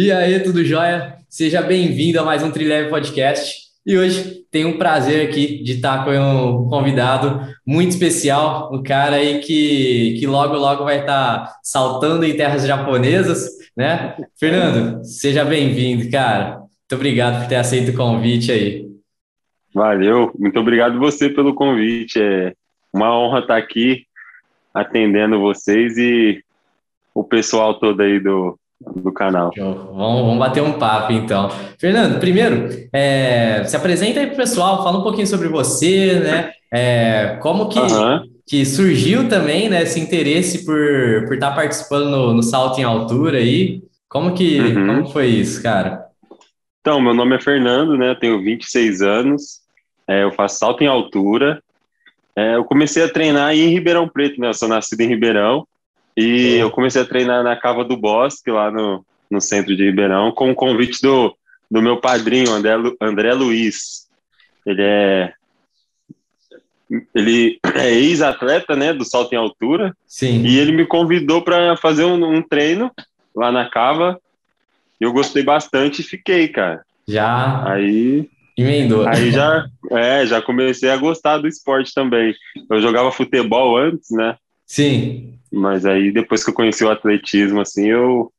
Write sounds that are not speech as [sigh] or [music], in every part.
E aí, tudo jóia? Seja bem-vindo a mais um Trileve Podcast. E hoje tenho um prazer aqui de estar com um convidado muito especial, um cara aí que, que logo, logo vai estar saltando em terras japonesas, né? Fernando, seja bem-vindo, cara. Muito obrigado por ter aceito o convite aí. Valeu, muito obrigado você pelo convite. É uma honra estar aqui atendendo vocês e o pessoal todo aí do, do canal. Vamos, vamos bater um papo, então. Fernando, primeiro, é, se apresenta aí para o pessoal, fala um pouquinho sobre você, né? É, como que, uhum. que surgiu também né, esse interesse por, por estar tá participando no, no salto em altura aí? Como que uhum. como foi isso, cara? Então, meu nome é Fernando, né? Tenho 26 anos, é, eu faço salto em altura. É, eu comecei a treinar em Ribeirão Preto, né? Eu sou nascido em Ribeirão. E eu comecei a treinar na Cava do Bosque, lá no, no centro de Ribeirão, com o convite do, do meu padrinho, André, André Luiz. Ele é ele [clears throat] é ex-atleta, né, do salto em altura. Sim. E ele me convidou para fazer um, um, treino lá na cava. Eu gostei bastante e fiquei, cara. Já. Aí. Emendou. Aí já, [laughs] é, já comecei a gostar do esporte também. Eu jogava futebol antes, né? Sim. Mas aí depois que eu conheci o atletismo, assim, eu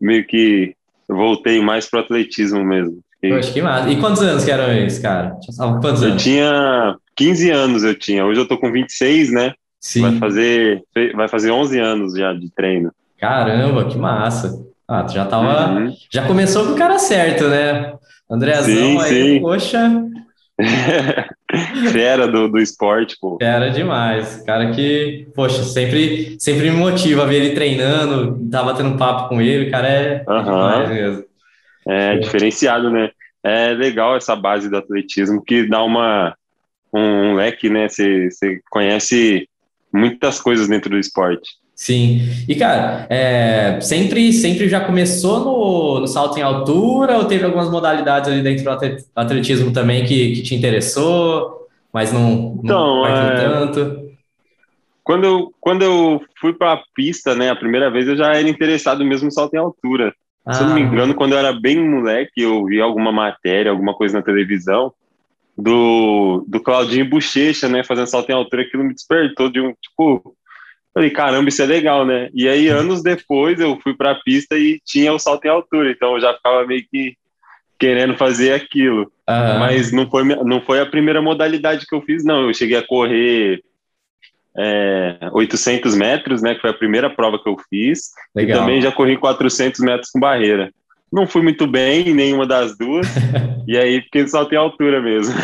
meio que voltei mais pro atletismo mesmo. Poxa, que massa. E quantos anos que eram esses, cara? Quantos anos? Eu tinha 15 anos, eu tinha. Hoje eu tô com 26, né? Sim. Vai fazer, vai fazer 11 anos já de treino. Caramba, que massa. Ah, tu já tava. Uhum. Já começou com o cara certo, né? Andrézão sim, aí, sim. poxa, [laughs] Fera do, do esporte, pô. Fera demais. Cara que, poxa, sempre, sempre me motiva a ver ele treinando, tava tendo um papo com ele, o cara é uhum. demais mesmo. É, diferenciado, né? É legal essa base do atletismo que dá uma, um, um leque, né? Você conhece muitas coisas dentro do esporte. Sim. E, cara, é, sempre, sempre já começou no, no, salto em altura ou teve algumas modalidades ali dentro do atletismo também que, que te interessou, mas não, então, não é... tanto? Quando eu, quando eu fui para a pista, né, a primeira vez eu já era interessado mesmo no salto em altura. Ah. Se eu não me ah. engano, quando eu era bem moleque, eu vi alguma matéria, alguma coisa na televisão do, do Claudinho Bochecha, né, fazendo salto em altura, aquilo me despertou de um, tipo, Falei, caramba, isso é legal, né? E aí, anos depois, eu fui para a pista e tinha o salto em altura, então eu já ficava meio que querendo fazer aquilo. Uhum. Mas não foi, não foi a primeira modalidade que eu fiz, não. Eu cheguei a correr é, 800 metros, né? Que foi a primeira prova que eu fiz. Legal. E também já corri 400 metros com barreira. Não fui muito bem em nenhuma das duas. [laughs] e aí fiquei no salto em altura mesmo.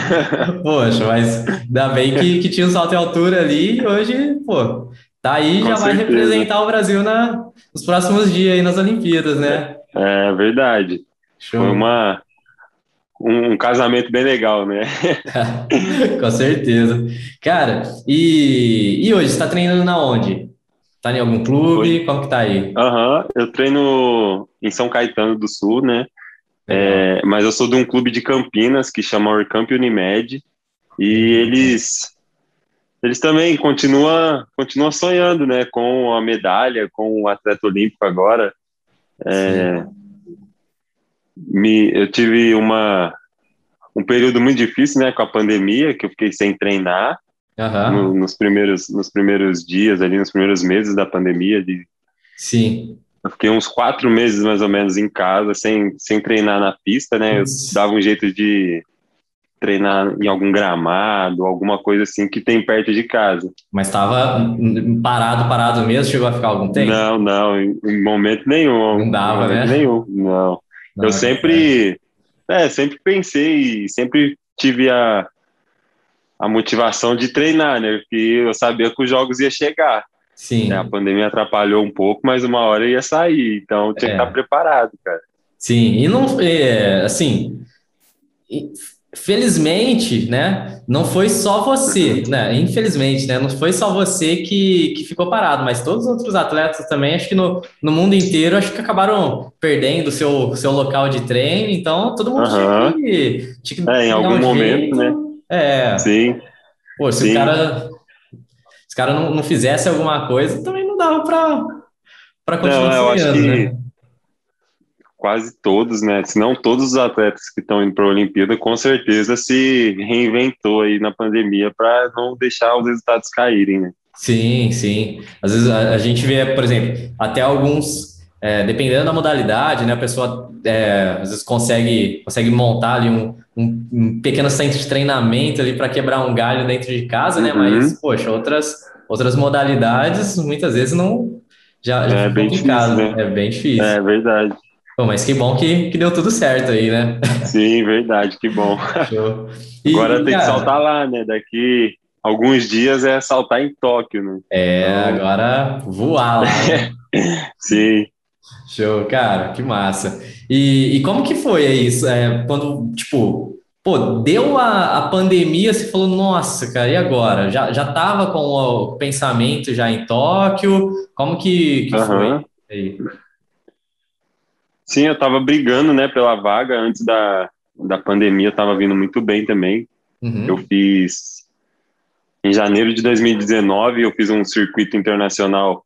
Poxa, mas ainda bem que, que tinha um salto em altura ali e hoje, pô, Tá aí já vai representar o Brasil na, nos próximos dias aí nas Olimpíadas, né? É verdade. Show. Foi uma, um, um, casamento bem legal, né? [laughs] Com certeza. Cara, e, e hoje, você tá treinando na onde? Tá em algum clube? Foi. Como que tá aí? Aham, uhum, eu treino em São Caetano do Sul, né? É, mas eu sou de um clube de Campinas que chama Orcamp Unimed e eles eles também continuam, continuam sonhando, né, com a medalha, com o atleta olímpico agora. É, me, eu tive uma, um período muito difícil, né, com a pandemia, que eu fiquei sem treinar uhum. no, nos, primeiros, nos primeiros dias, ali nos primeiros meses da pandemia. De, Sim. Eu fiquei uns quatro meses, mais ou menos, em casa, sem, sem treinar na pista, né, eu dava um jeito de treinar em algum gramado, alguma coisa assim que tem perto de casa. Mas estava parado, parado mesmo? Chegou a ficar algum tempo? Não, não, em, momento nenhum. Não dava, né? Nenhum, não. não eu sempre, é. é, sempre pensei, sempre tive a, a motivação de treinar, né? Porque eu sabia que os jogos iam chegar. Sim. A pandemia atrapalhou um pouco, mas uma hora ia sair, então tinha é. que estar preparado, cara. Sim, e não, é, assim, Felizmente, né, não foi só você, né, infelizmente, né, não foi só você que, que ficou parado, mas todos os outros atletas também, acho que no, no mundo inteiro, acho que acabaram perdendo o seu, seu local de treino, então todo mundo uhum. tinha, que, tinha que... É, em algum um momento, jeito, né? É. Sim. Pô, se Sim. o cara, se o cara não, não fizesse alguma coisa, também não dava para continuar não, eu acho que... né? Quase todos, né? Se não todos os atletas que estão indo para a Olimpíada, com certeza se reinventou aí na pandemia para não deixar os resultados caírem, né? Sim, sim. Às vezes a, a gente vê, por exemplo, até alguns, é, dependendo da modalidade, né? A pessoa é, às vezes consegue, consegue montar ali um, um, um pequeno centro de treinamento ali para quebrar um galho dentro de casa, né? Uhum. Mas, poxa, outras, outras modalidades muitas vezes não. Já, já é bem difícil, né? É bem difícil. É verdade. Bom, mas que bom que, que deu tudo certo aí, né? Sim, verdade, que bom. [laughs] E, Agora tem que saltar lá, né? Daqui alguns dias é saltar em Tóquio, né? É, então... agora voar lá. Né? [laughs] Sim. Show, cara, que massa. E, e como que foi isso? É, quando, tipo, pô, deu a, a pandemia, você falou, nossa, cara, e agora? Já, já tava com o pensamento já em Tóquio? Como que, que uhum. foi aí? Sim, eu estava brigando, né, pela vaga antes da, da pandemia, estava vindo muito bem também. Uhum. Eu fiz em janeiro de 2019, eu fiz um circuito internacional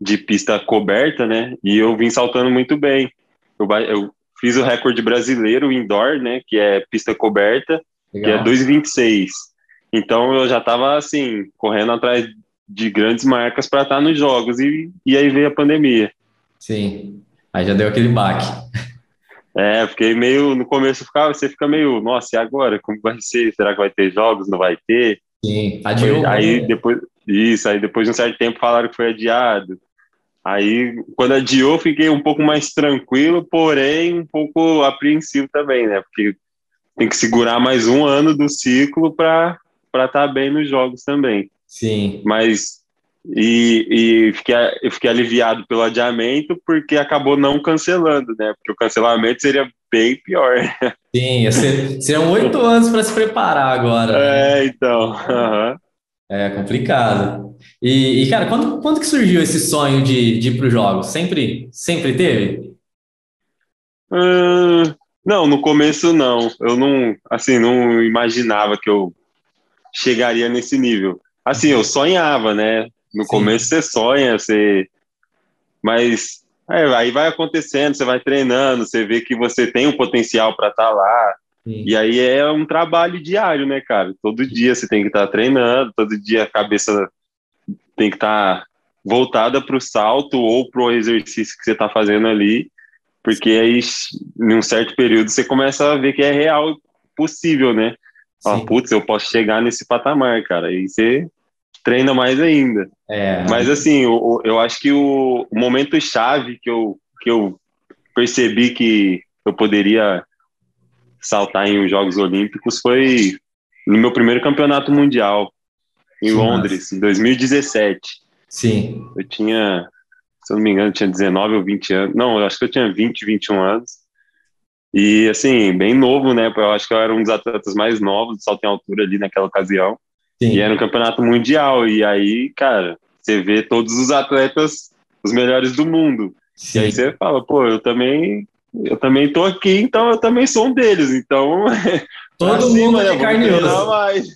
de pista coberta, né? E eu vim saltando muito bem. Eu, eu fiz o recorde brasileiro indoor, né? Que é pista coberta, Legal. que é 2,26. Então eu já estava assim correndo atrás de grandes marcas para estar tá nos jogos e, e aí veio a pandemia. Sim. Aí já deu aquele baque. É, fiquei meio. No começo ficava, você fica meio, nossa, e agora? Como vai ser? Será que vai ter jogos? Não vai ter? Sim, adiou. Aí né? depois. Isso, aí depois de um certo tempo falaram que foi adiado. Aí, quando adiou, fiquei um pouco mais tranquilo, porém um pouco apreensivo também, né? Porque tem que segurar mais um ano do ciclo para estar tá bem nos jogos também. Sim. Mas e, e fiquei, eu fiquei aliviado pelo adiamento porque acabou não cancelando, né? Porque o cancelamento seria bem pior. [laughs] Sim, seriam oito anos para se preparar agora. Né? É, então. Uhum. É complicado. E, e, cara, quando, quando que surgiu esse sonho de, de ir para os jogos? Sempre, sempre teve? Hum, não, no começo não. Eu não, assim, não imaginava que eu chegaria nesse nível. Assim, eu sonhava, né? No Sim. começo você sonha, você. Mas é, aí vai acontecendo, você vai treinando, você vê que você tem um potencial para estar tá lá. Sim. E aí é um trabalho diário, né, cara? Todo dia você tem que estar tá treinando, todo dia a cabeça tem que estar tá voltada para o salto ou para o exercício que você está fazendo ali, porque aí, em um certo período, você começa a ver que é real, possível, né? Putz, eu posso chegar nesse patamar, cara. Aí você treina mais ainda. É. Mas assim, eu, eu acho que o, o momento chave que eu, que eu percebi que eu poderia saltar em Jogos Olímpicos foi no meu primeiro campeonato mundial em Sim, Londres, em 2017. Sim. Eu tinha, se eu não me engano, tinha 19 ou 20 anos. Não, eu acho que eu tinha 20, 21 anos. E assim, bem novo, né? Eu acho que eu era um dos atletas mais novos de salto em altura ali naquela ocasião. Sim. E era um campeonato mundial. E aí, cara, você vê todos os atletas, os melhores do mundo. Sim. E aí você fala, pô, eu também, eu também tô aqui, então eu também sou um deles. Então, [laughs] todo mundo é carne mais.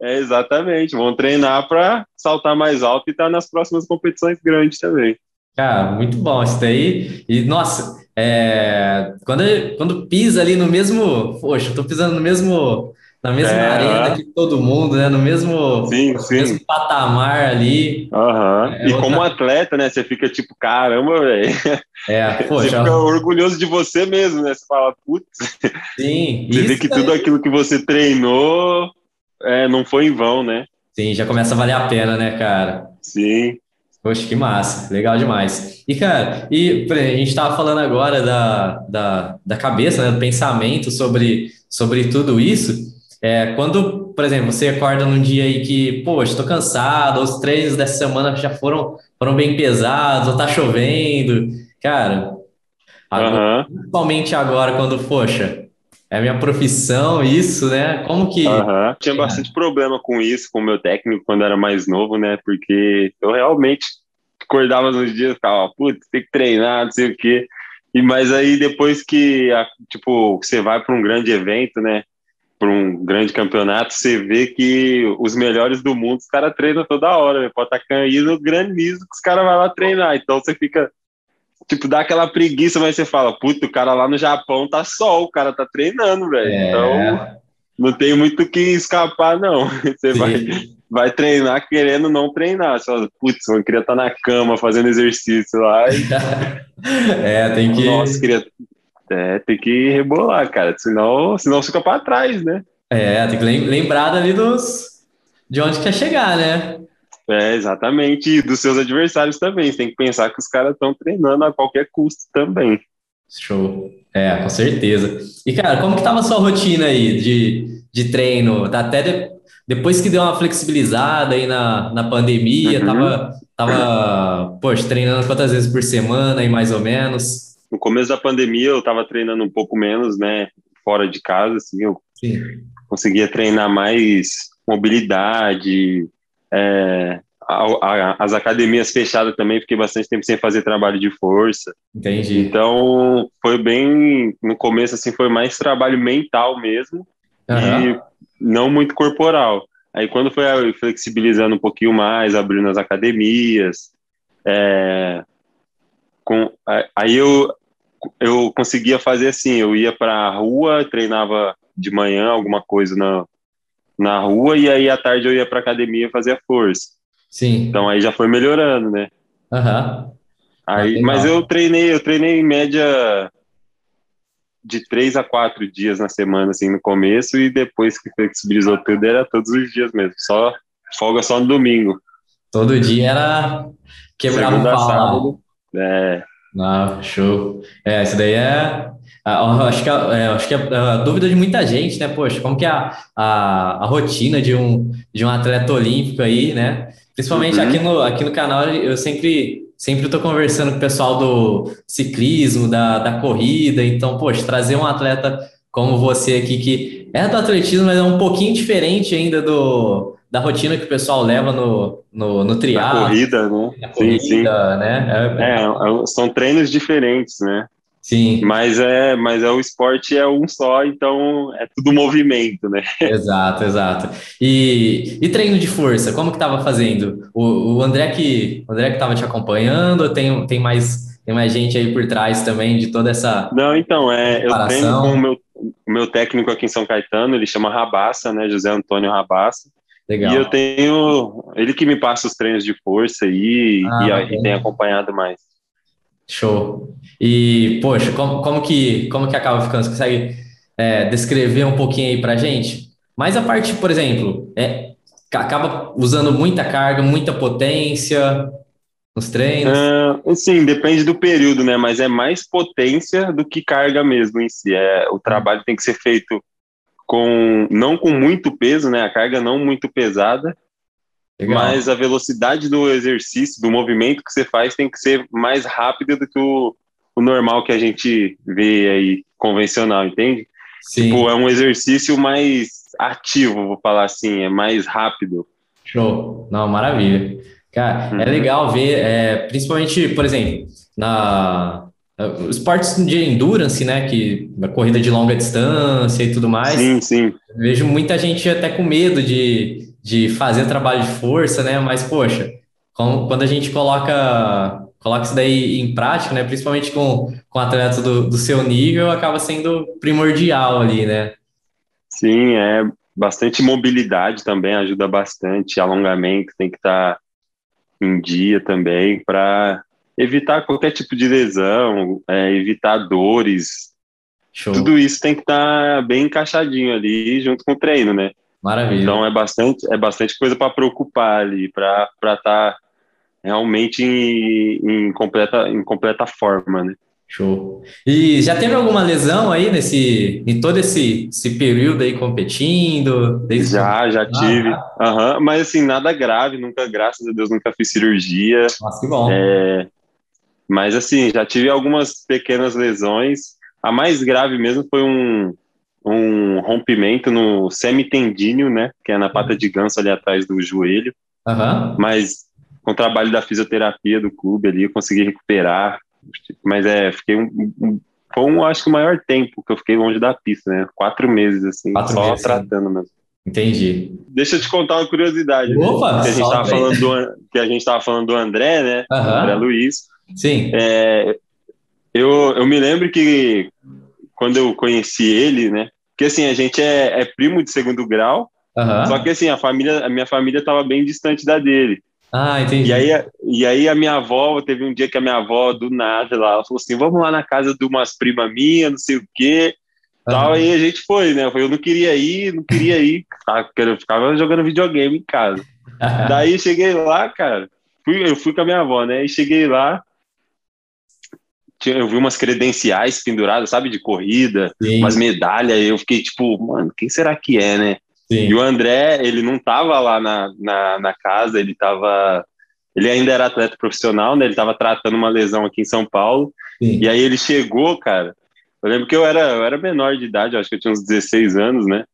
É, exatamente. Vão treinar para saltar mais alto e estar tá nas próximas competições grandes também. Cara, muito bom isso daí. E, nossa, é, quando, quando pisa ali no mesmo. Poxa, eu tô pisando no mesmo na mesma é, arena que todo mundo, né? No mesmo, sim, sim. mesmo patamar ali. Uhum. É, e outra... como atleta, né? Você fica tipo, caramba, velho. É, [laughs] poxa. Você fica orgulhoso de você mesmo, né? Você fala, putz. Sim. Você vê que tudo aquilo que você treinou é, não foi em vão, né? Sim, já começa a valer a pena, né, cara? Sim. Poxa, que massa, legal demais. E, cara, e a gente estava falando agora da, da, da cabeça, né, do pensamento sobre, sobre tudo isso. É, quando, por exemplo, você acorda num dia aí que, poxa, estou cansado, os treinos dessa semana já foram, foram bem pesados, ou tá chovendo, cara, agora, uhum. principalmente agora, quando, poxa, é a minha profissão, isso, né? Como que. Uhum. Tinha bastante problema com isso, com o meu técnico, quando era mais novo, né? Porque eu realmente acordava nos dias e ficava, putz, tem que treinar, não sei o quê. E, mas aí depois que, tipo, você vai para um grande evento, né? Para um grande campeonato, você vê que os melhores do mundo, os caras treinam toda hora, né? pode estar tá caindo granizo que os caras vão lá treinar. Então você fica, tipo, dá aquela preguiça, mas você fala, puta, o cara lá no Japão tá sol, o cara tá treinando, velho. É. Então, não tem muito o que escapar, não. [laughs] Você vai, vai treinar querendo não treinar. Você fala, putz, eu queria estar tá na cama fazendo exercício lá. E... [laughs] é, tem que. Nossa, queria. É, tem que rebolar, cara. Senão, senão fica para trás, né? É, tem que lembrar ali dos. De onde quer chegar, né? É, exatamente. E dos seus adversários também. Você tem que pensar que os caras estão treinando a qualquer custo também. Show. É, com certeza. E, cara, como que tava a sua rotina aí de, de treino? Tá até de, depois que deu uma flexibilizada aí na, na pandemia, uhum. tava, tava, poxa, treinando quantas vezes por semana aí, mais ou menos? No começo da pandemia eu tava treinando um pouco menos, né, fora de casa, assim, eu Sim. conseguia treinar mais mobilidade, é, a, a, as academias fechadas também, fiquei bastante tempo sem fazer trabalho de força. Entendi. Então, foi bem, no começo, assim, foi mais trabalho mental mesmo, uhum. e não muito corporal. Aí, quando foi flexibilizando um pouquinho mais, abrindo as academias, é, com, aí eu, eu conseguia fazer assim, eu ia para a rua, treinava de manhã alguma coisa na, na rua, e aí à tarde eu ia para academia fazer força. Sim. Então aí já foi melhorando, né? Aham. Uhum. Aí, mas eu treinei, eu treinei em média de três a quatro dias na semana, assim, no começo, e depois que flexibilizou tudo, era todos os dias mesmo, só folga só no domingo. Todo dia era quebrar um pau sábado, É. Ah, show. É, isso daí é. Acho que, é, acho que é a dúvida de muita gente, né? Poxa, como que é a, a, a rotina de um, de um atleta olímpico aí, né? Principalmente uhum. aqui, no, aqui no canal, eu sempre sempre estou conversando com o pessoal do ciclismo, da, da corrida. Então, poxa, trazer um atleta como você aqui, que é do atletismo, mas é um pouquinho diferente ainda do, da rotina que o pessoal leva no, no, no triatlo. Na corrida, né? Na corrida, sim, sim. né? É, é, é, são treinos diferentes, né? Sim. Mas é, mas é o esporte é um só, então é tudo movimento, né? [laughs] Exato, exato. E, e treino de força, como que estava fazendo? O, o André que o André que estava te acompanhando, tem, tem mais tem mais gente aí por trás também de toda essa Não, então, é, eu treino com o meu, o meu técnico aqui em São Caetano, ele chama Rabassa, né, José Antônio Rabassa. Legal. E eu tenho ele que me passa os treinos de força aí ah, e, e tem acompanhado mais. Show. E, poxa, como, como, que, como que acaba ficando? Você consegue é, descrever um pouquinho aí pra gente? Mas a parte, por exemplo, é, acaba usando muita carga, muita potência nos treinos? Uh, sim, depende do período, né? Mas é mais potência do que carga mesmo em si. É, o trabalho tem que ser feito com não com muito peso, né? A carga não muito pesada, Legal. Mas a velocidade do exercício, do movimento que você faz, tem que ser mais rápida do que o, o normal que a gente vê aí, convencional, entende? Sim. Tipo, é um exercício mais ativo, vou falar assim, é mais rápido. Show. Não, maravilha. Cara, é uhum. é legal ver, é, principalmente, por exemplo, na esportes de endurance, né, que a corrida de longa distância e tudo mais. Sim, sim. Vejo muita gente até com medo de de fazer trabalho de força, né? Mas, poxa, quando a gente coloca, coloca isso daí em prática, né? Principalmente com, com atletas do, do seu nível, acaba sendo primordial ali, né? Sim, é bastante mobilidade também ajuda bastante, alongamento tem que estar tá em dia também para evitar qualquer tipo de lesão, é, evitar dores. Show. Tudo isso tem que estar tá bem encaixadinho ali junto com o treino, né? Maravilha. Então é bastante, é bastante coisa para preocupar ali, para estar tá realmente em, em, completa, em completa forma, né? Show. E já teve alguma lesão aí nesse, em todo esse, esse período aí competindo? Já, já tive. Uhum. Mas assim, nada grave, nunca, graças a Deus, nunca fiz cirurgia. Nossa, que bom. É, mas assim, já tive algumas pequenas lesões. A mais grave mesmo foi um, um rompimento no semitendíneo, né? Que é na pata de ganso ali atrás do joelho. Uhum. Mas com o trabalho da fisioterapia do clube ali, eu consegui recuperar. Mas é, fiquei um, um foi um, acho que o maior tempo que eu fiquei longe da pista, né? Quatro meses, assim, Quatro só meses, tratando mesmo. Entendi. Deixa eu te contar uma curiosidade. Opa, né? que, a gente tava falando do, que a gente estava falando do André, né? Uhum. André Luiz. Sim. É, Eu, eu me lembro que quando eu conheci ele, né? Porque assim, a gente é, é primo de segundo grau, uhum. só que assim, a família, a minha família estava bem distante da dele. Ah, entendi. E aí, e aí a minha avó, teve um dia que a minha avó, do nada, lá, ela falou assim, vamos lá na casa de umas primas minhas, não sei o quê, uhum. tal, aí a gente foi, né? Eu não queria ir, não queria ir, eu ficava jogando videogame em casa. [laughs] Daí cheguei lá, cara, fui, eu fui com a minha avó, né? E cheguei lá, eu vi umas credenciais penduradas, sabe, de corrida, Sim. umas medalhas, eu fiquei tipo, mano, quem será que é, né? Sim. E o André, ele não tava lá na, na, na, casa, ele tava. Ele ainda era atleta profissional, né? Ele tava tratando uma lesão aqui em São Paulo. Sim. E aí ele chegou, cara. Eu lembro que eu era, eu era menor de idade, acho que eu tinha uns 16 anos, né?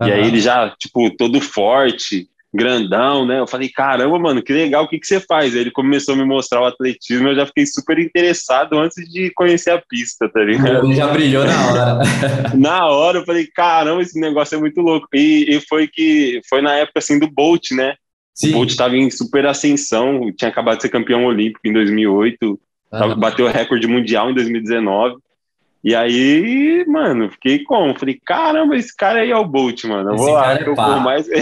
Uhum. E aí ele já, tipo, todo forte, grandão, né? Eu falei, caramba, mano, que legal, o que, que você faz? Aí ele começou a me mostrar o atletismo, eu já fiquei super interessado antes de conhecer a pista, tá ligado? Ele já brilhou na hora. [laughs] na hora, eu falei, caramba, esse negócio é muito louco. E, e foi que foi na época assim do Bolt, né? Sim. O Bolt estava em super ascensão, tinha acabado de ser campeão olímpico em 2008, uhum. bateu o recorde mundial em 2019. E aí, mano, fiquei como? Falei, caramba, esse cara aí é o Bolt, mano. Eu esse vou lá que é eu corro mais. [laughs]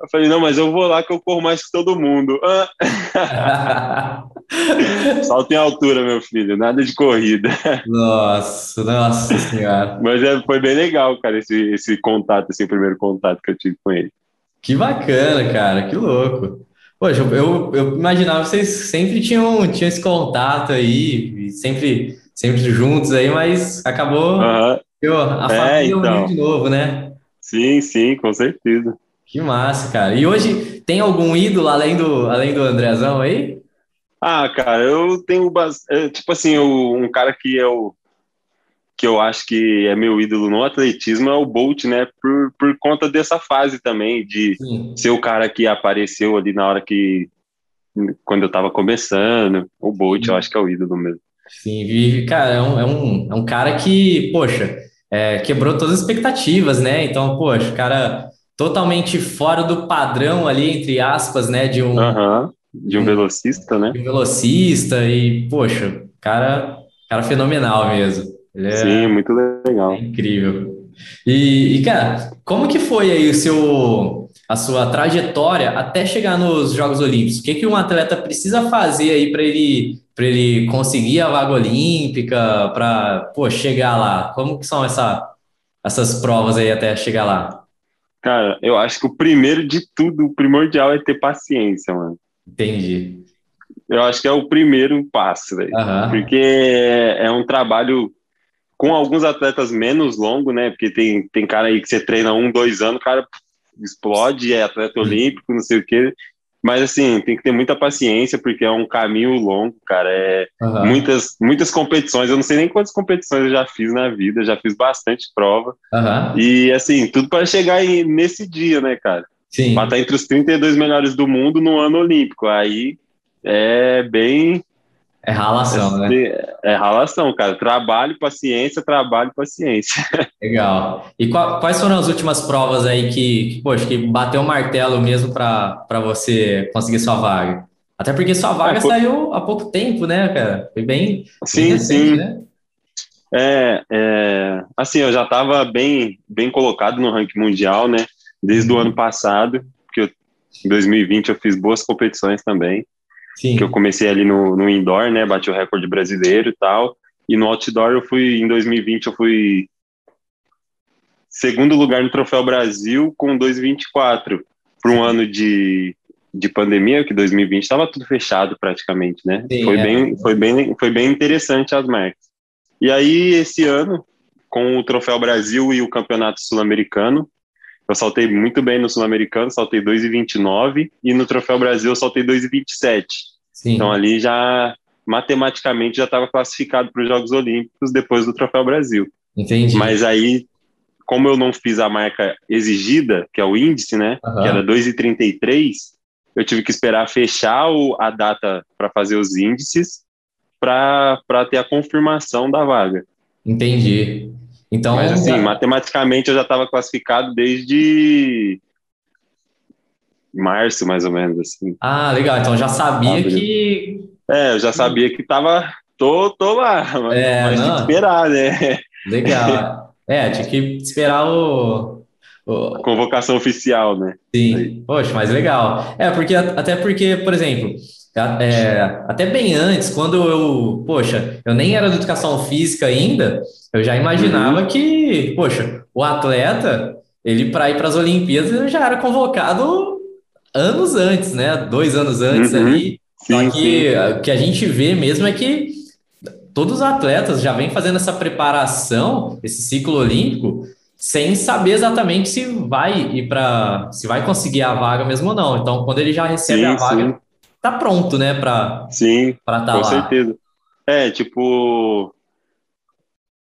eu falei, não, mas eu vou lá que eu corro mais que todo mundo. [laughs] Salto em altura, meu filho, nada de corrida. [laughs] Nossa, nossa senhora. Mas é, foi bem legal, cara, esse, esse contato, esse primeiro contato que eu tive com ele. Que bacana, cara, que louco. Poxa, eu, eu imaginava que vocês sempre tinham, tinham esse contato aí, sempre sempre juntos aí, mas acabou uhum. eu, a é, família então. de novo, né? Sim, sim, com certeza. Que massa, cara. E hoje tem algum ídolo além do, além do Andrezão aí? Ah, cara, eu tenho bastante, tipo assim, um cara que eu que eu acho que é meu ídolo no atletismo é o Bolt, né? Por, por conta dessa fase também, de Sim. ser o cara que apareceu ali na hora que. quando eu tava começando. O Bolt, Sim. eu acho que é o ídolo mesmo. Sim, vive, cara, é um, é um, é um cara que, poxa, é, quebrou todas as expectativas, né? Então, poxa, cara totalmente fora do padrão ali, entre aspas, né? De um, de um, um velocista, né? De um velocista e, poxa, cara, cara fenomenal mesmo. É, Sim, muito legal. É incrível. E, e, cara, como que foi aí o seu, a sua trajetória até chegar nos Jogos Olímpicos? O que, que um atleta precisa fazer aí para ele para ele conseguir a vaga olímpica, para chegar lá? Como que são essa, essas provas aí até chegar lá? Cara, eu acho que o primeiro de tudo, o primordial é ter paciência, mano. Entendi. Eu acho que é o primeiro passo, velho. Uhum. Porque é, é um trabalho com alguns atletas menos longo, né? Porque tem, tem cara aí que você treina um, dois anos, o cara explode, é atleta olímpico, não sei o quê. Mas assim, tem que ter muita paciência, porque é um caminho longo, cara. É uhum. muitas, muitas competições. Eu não sei nem quantas competições eu já fiz na vida, já fiz bastante prova. Uhum. E assim, tudo para chegar nesse dia, né, cara? Sim. Pra estar entre os 32 melhores do mundo no ano olímpico. Aí é bem é ralação, né? É ralação, cara. Trabalho, paciência, trabalho, paciência. [laughs] Legal. E quais foram as últimas provas aí que, que poxa, que bateu o martelo mesmo para você conseguir sua vaga? Até porque sua vaga é, saiu há pouco tempo, né, cara? Foi bem. Sim, bem recente, sim. Né? É, é, assim, eu já estava bem, bem colocado no ranking mundial, né? Desde uhum. o ano passado, porque eu, em 2020 eu fiz boas competições também. Sim. que eu comecei ali no, no indoor, né, bati o recorde brasileiro e tal, e no outdoor eu fui, em 2020 eu fui segundo lugar no Troféu Brasil com 2,24, para um ano de, de pandemia, que 2020 estava tudo fechado praticamente, né, Sim, foi, é. bem, foi, bem, foi bem interessante as marcas. E aí, esse ano, com o Troféu Brasil e o Campeonato Sul-Americano, eu saltei muito bem no Sul-Americano, saltei 2,29 e no Troféu Brasil eu saltei 2,27. Então ali já matematicamente já estava classificado para os Jogos Olímpicos depois do Troféu Brasil. Entendi. Mas aí, como eu não fiz a marca exigida, que é o índice, né, uhum. que era 2,33, eu tive que esperar fechar o, a data para fazer os índices para ter a confirmação da vaga. Entendi. Então, Mas assim, tá... matematicamente eu já estava classificado desde março, mais ou menos, assim. Ah, legal. Então já sabia que. É, eu já sabia que estava tô, tô lá, mas, é, mas tem que esperar, né? Legal. [laughs] É, tinha que esperar o, o... A convocação oficial, né? Sim. Aí. Poxa, mas legal. É, porque até porque, por exemplo, é, até bem antes, quando eu, poxa, eu nem era de educação física ainda, eu já imaginava uhum. que, poxa, o atleta, ele para ir para as Olimpíadas, ele já era convocado anos antes, né? Dois anos antes uhum. ali. Sim, Só que o que a gente vê mesmo é que todos os atletas já vêm fazendo essa preparação, esse ciclo olímpico, sem saber exatamente se vai ir para se vai conseguir a vaga mesmo ou não. Então, quando ele já recebe sim, a vaga, sim. Tá pronto, né, para Sim. Para tá com lá. certeza. É, tipo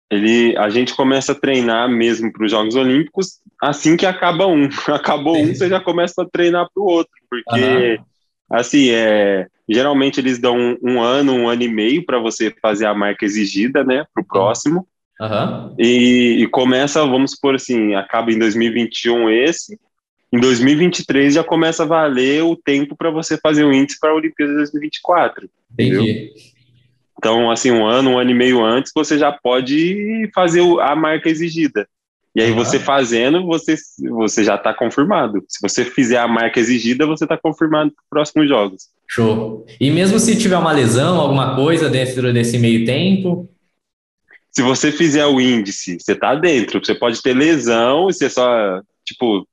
ele a gente começa a treinar mesmo para os Jogos Olímpicos assim que acaba um. [laughs] Acabou um, você já começa a treinar para o outro, porque uhum. assim, é geralmente eles dão um, um ano, um ano e meio para você fazer a marca exigida, né, para o próximo. Uhum. E, e, começa, vamos supor assim, acaba em 2021 esse, em 2023 já começa a valer o tempo para você fazer o índice para a Olimpíada 2024. Entendi. Entendeu? Então, assim, um ano, um ano e meio antes, você já pode fazer a marca exigida. E aí, uhum. você fazendo, você, você já está confirmado. Se você fizer a marca exigida, você está confirmado para os próximos jogos. Show. E mesmo se tiver uma lesão, alguma coisa dentro desse meio tempo? se você fizer o índice, você tá dentro. Você pode ter lesão e você só, tipo,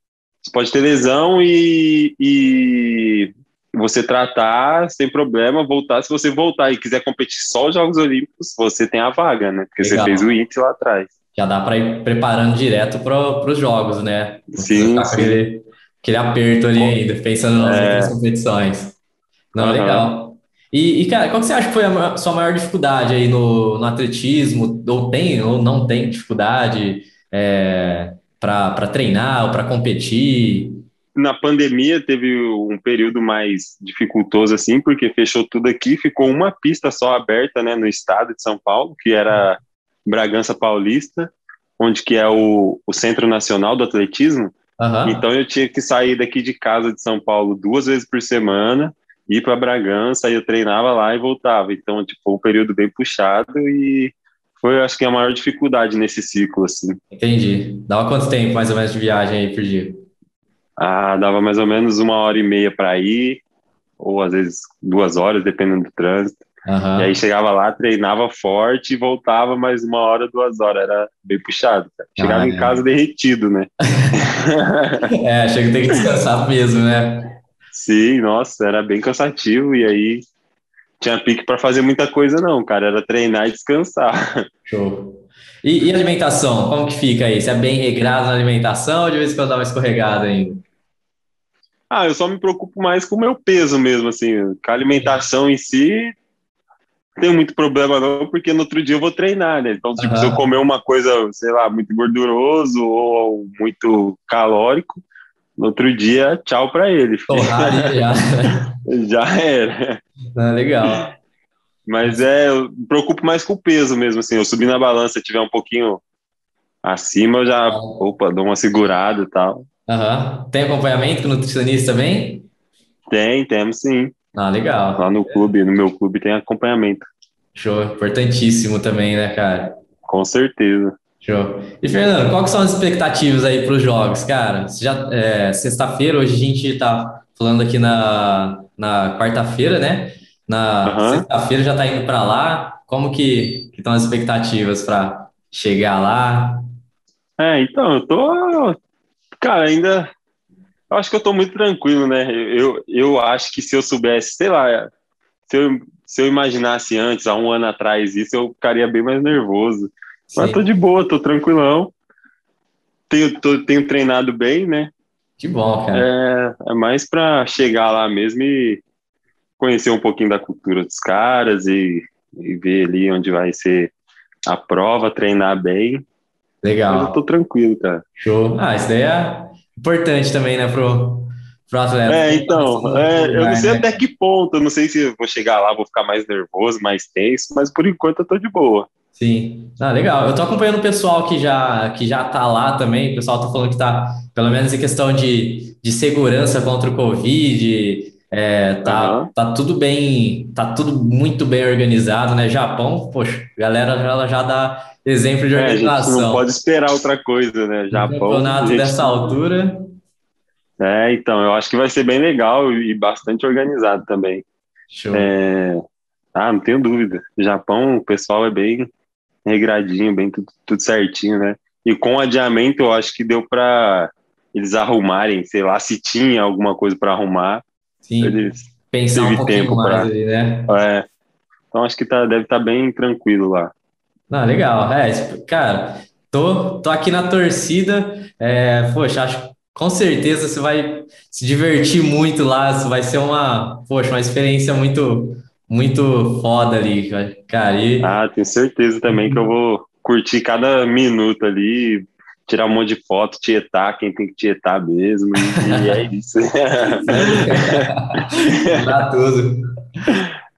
você pode ter lesão e, e você tratar sem problema, voltar. Se você voltar e quiser competir só os Jogos Olímpicos, você tem a vaga, né? Porque Legal. você fez o índice lá atrás. Já dá para ir preparando direto para os jogos, né? sim, sim. Aquele, aquele aperto ali ainda, pensando nas é... outras competições. Não, uhum. legal. E, e, cara, qual que você acha que foi a sua maior dificuldade aí no, no atletismo? Ou tem ou não tem dificuldade é, para treinar ou para competir? Na pandemia teve um período mais dificultoso assim, porque fechou tudo aqui, ficou uma pista só aberta, né, no estado de São Paulo, que era Bragança Paulista, onde que é o, o Centro Nacional do Atletismo. Uhum. Então eu tinha que sair daqui de casa de São Paulo duas vezes por semana ir para Bragança, eu treinava lá e voltava. Então, tipo, um período bem puxado e foi, acho que, a maior dificuldade nesse ciclo, assim. Entendi. Dava quanto tempo, mais ou menos, de viagem aí por dia? Ah, dava mais ou menos uma hora e meia para ir, ou às vezes duas horas, dependendo do trânsito. Uhum. E aí chegava lá, treinava forte e voltava mais uma hora, duas horas. Era bem puxado. Cara. Chegava ah, em é. casa derretido, né? [laughs] é, chega que tem que descansar mesmo, né? Sim, nossa, era bem cansativo e aí tinha pique para fazer muita coisa não, cara, era treinar e descansar. [laughs] Show. E, e, alimentação, como que fica aí? Você é bem regrado na alimentação ou de vez em quando dá uma escorregada ainda? Ah, eu só me preocupo mais com o meu peso mesmo, assim, com a alimentação em si, não tenho muito problema não, porque no outro dia eu vou treinar, né? Então, tipo, uhum. se eu comer uma coisa, sei lá, muito gorduroso ou muito calórico, no outro dia, tchau para ele. Torrado já. [laughs] já era. Ah, legal. Mas é, eu me preocupo mais com o peso mesmo, assim, eu subir na balança, tiver um pouquinho acima, eu já, opa, dou uma segurada e tal. Uhum. Tem acompanhamento com nutricionista também? Tem, temos sim. Ah, legal. Lá no clube, no meu clube tem acompanhamento. Show, importantíssimo também, né, cara? Com certeza. Show. E Fernando, quais são as expectativas aí para os jogos, cara? Já é, sexta-feira, hoje a gente está falando aqui na, na quarta-feira, né? Na uhum. sexta-feira já está indo para lá. Como que estão as expectativas para chegar lá? É, então, eu tô, cara, ainda, eu acho que eu tô muito tranquilo, né? Eu, eu acho que se eu soubesse, sei lá, se eu, se eu imaginasse antes, há um ano atrás, isso, eu ficaria bem mais nervoso. Mas tô de boa, tô tranquilão. Tenho, tô, tenho treinado bem, né? Que bom, cara. É, é mais para chegar lá mesmo e conhecer um pouquinho da cultura dos caras e, e ver ali onde vai ser a prova, treinar bem. Legal. Mas eu tô tranquilo, cara. Show. Ah, isso daí é importante também, né, pro, pro atleta. É, então, é, eu não sei né? até que ponto, eu não sei se vou chegar lá, vou ficar mais nervoso, mais tenso, mas por enquanto eu tô de boa. Sim. Ah, legal. Eu tô acompanhando o pessoal que já, que já tá lá também. O pessoal tá falando que tá, pelo menos em questão de, de segurança contra o Covid, É, tá, uhum. tá tudo bem, tá tudo muito bem organizado, né? Japão, poxa, galera já, já dá exemplo de organização. É, a gente não pode esperar outra coisa, né? Japão. Campeonato gente... dessa altura. É, então, eu acho que vai ser bem legal e bastante organizado também. Show. É... Ah, não tenho dúvida. Japão, o pessoal é bem regradinho, bem tudo, tudo certinho, né? E com o adiamento, eu acho que deu para eles arrumarem, sei lá, se tinha alguma coisa para arrumar. Sim, eles pensar um pouquinho tempo mais pra... ali, né? É. Então acho que tá, deve estar tá bem tranquilo lá. Ah, legal. É, cara, tô, tô aqui na torcida. É, poxa, acho com certeza você vai se divertir muito lá. Vai ser uma, poxa, uma experiência muito, muito foda ali, cara. E... Ah, tenho certeza também que eu vou curtir cada minuto ali, tirar um monte de foto, tietar quem tem que tietar mesmo, e, é [laughs] isso. [laughs] Tudo.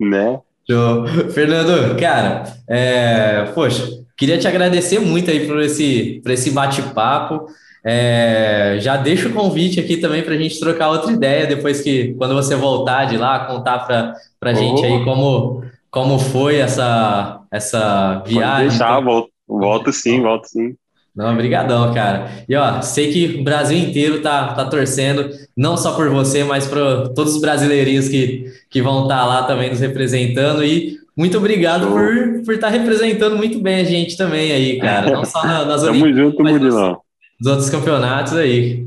Né? Show. Fernando, cara, é, poxa, queria te agradecer muito aí por esse, por esse bate-papo. É, já deixo o convite aqui também para a gente trocar outra ideia depois que, quando você voltar de lá, contar para a oh. gente aí como, como foi essa, essa viagem. Pode deixar, volto, volto sim, volto sim. Não, obrigadão, cara. E ó, sei que o Brasil inteiro tá, tá torcendo, não só por você, mas por todos os brasileirinhos que, que vão estar tá lá também nos representando. E muito obrigado por, por estar tá representando muito bem a gente também aí, cara. Não só nas Tamo Olimpíadas, junto, mas nos, outros campeonatos aí.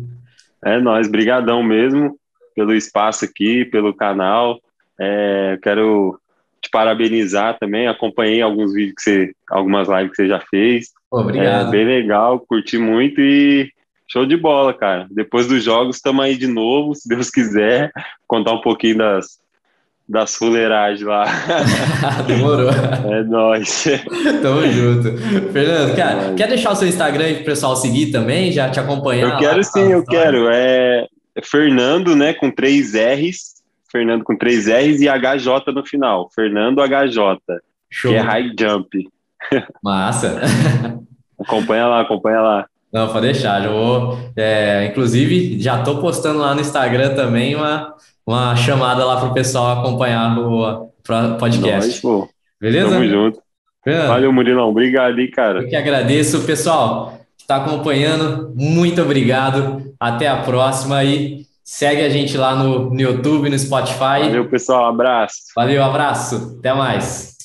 É nóis, brigadão mesmo pelo espaço aqui, pelo canal. É, quero te parabenizar também. Acompanhei alguns vídeos que você, algumas lives que você já fez. Obrigado. É bem legal, curti muito e show de bola, cara. Depois dos jogos, estamos aí de novo, se Deus quiser, contar um pouquinho das, das fuleiragens lá. [laughs] Demorou. É nóis. [laughs] Tamo junto. Fernando, cara, é quer deixar o seu Instagram aí pro pessoal seguir também, já te acompanhar? Eu quero lá, sim, eu quero. É Fernando, né, com três R's, Fernando com três R's e HJ no final. Fernando HJ, Show. que é High Jump. [laughs] Massa. acompanha lá, acompanha lá. Não, pode deixar. Já vou, é, inclusive, já estou postando lá no Instagram também uma, uma chamada lá para o pessoal acompanhar o podcast. Nós, pô. Beleza? Tamo junto. Valeu, Murilão. Obrigado aí, cara. Eu que agradeço. Pessoal, que está acompanhando, muito obrigado. Até a próxima e segue a gente lá no, no YouTube, no Spotify. Valeu, pessoal. Abraço. Valeu, abraço. Até mais.